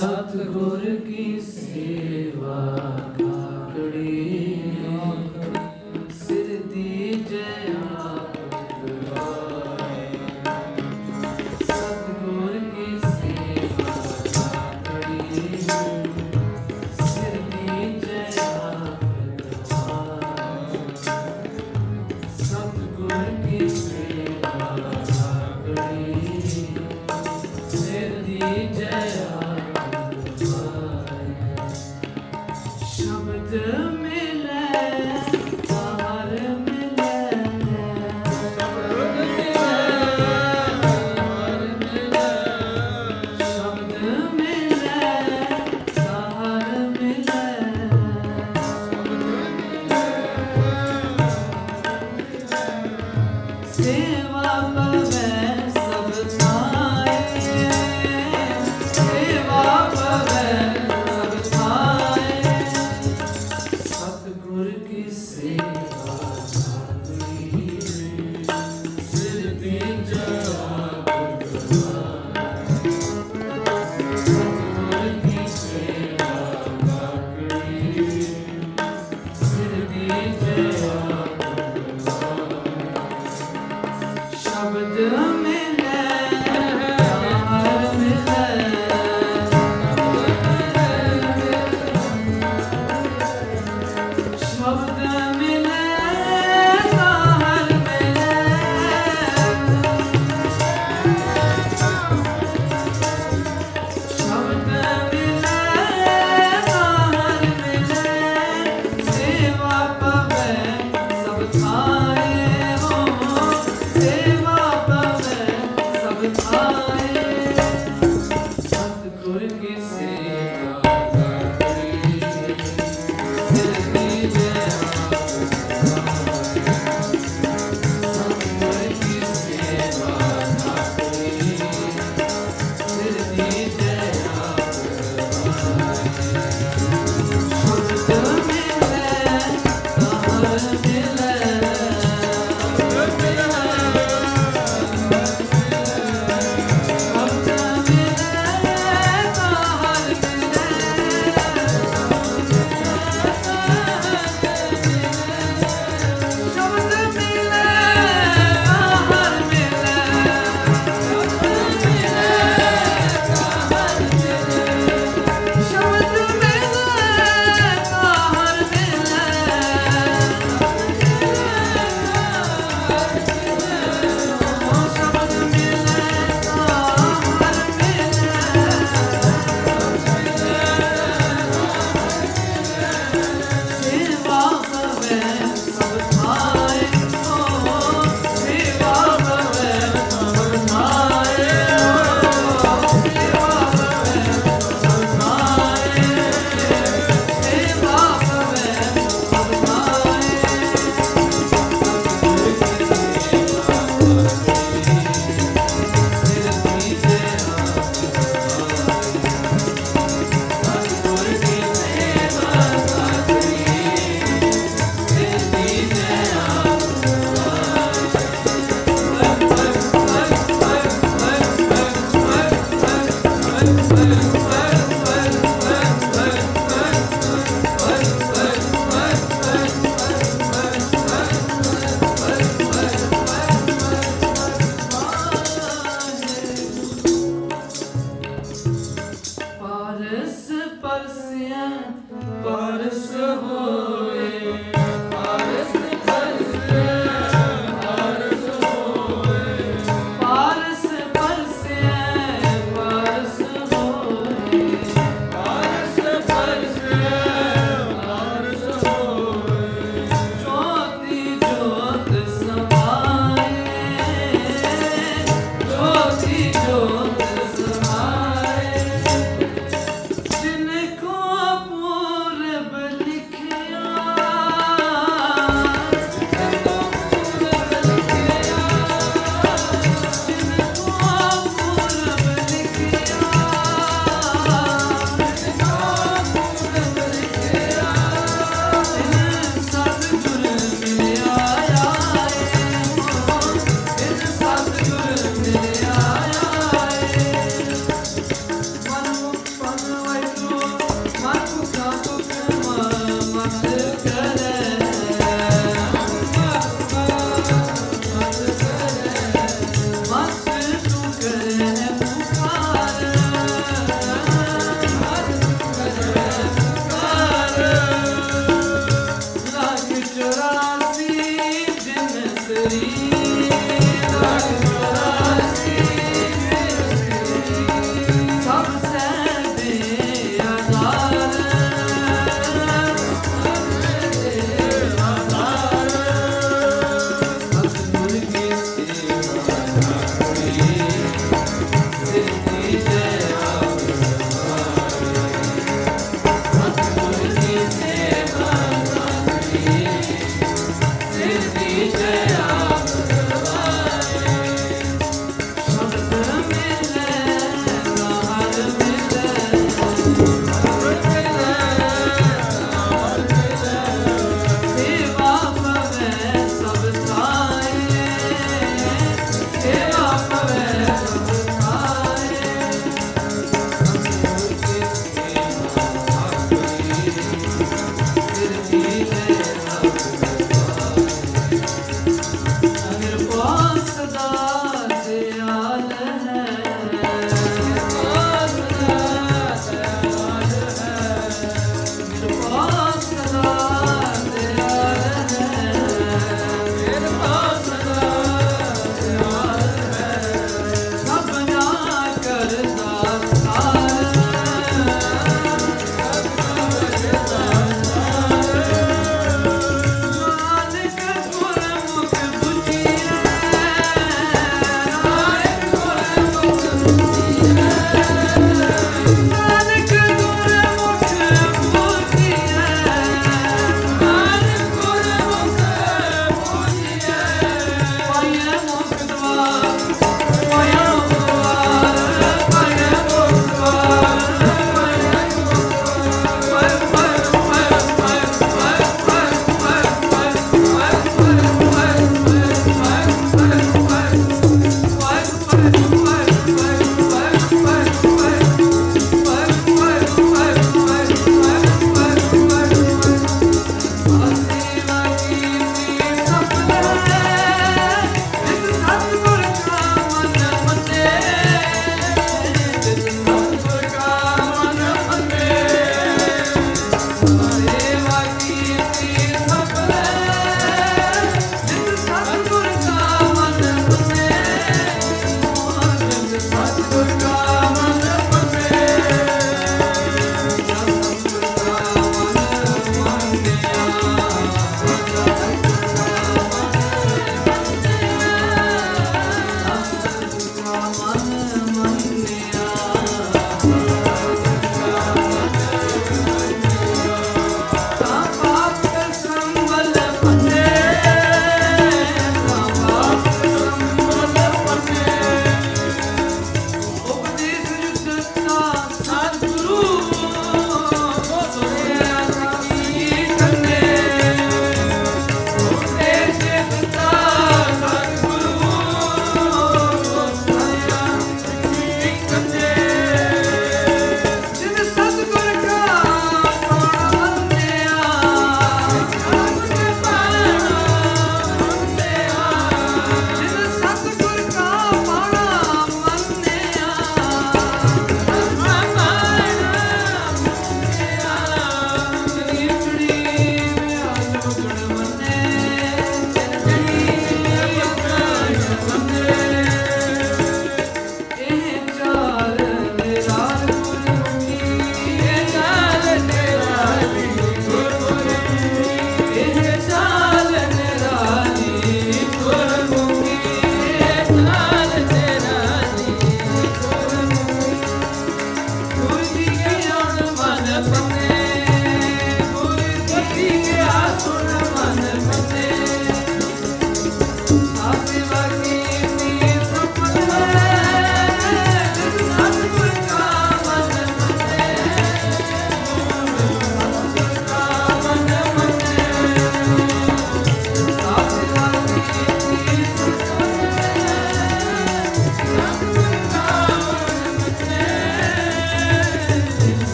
ਸਤਗੁਰ ਕੀ ਸੇਵਾ ਕਾ see. Thank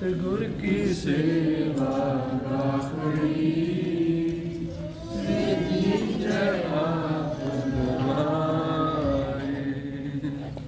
ਸਤਿਗੁਰ ਕੀ ਸੇਵਾ ਗਾਖੜੀ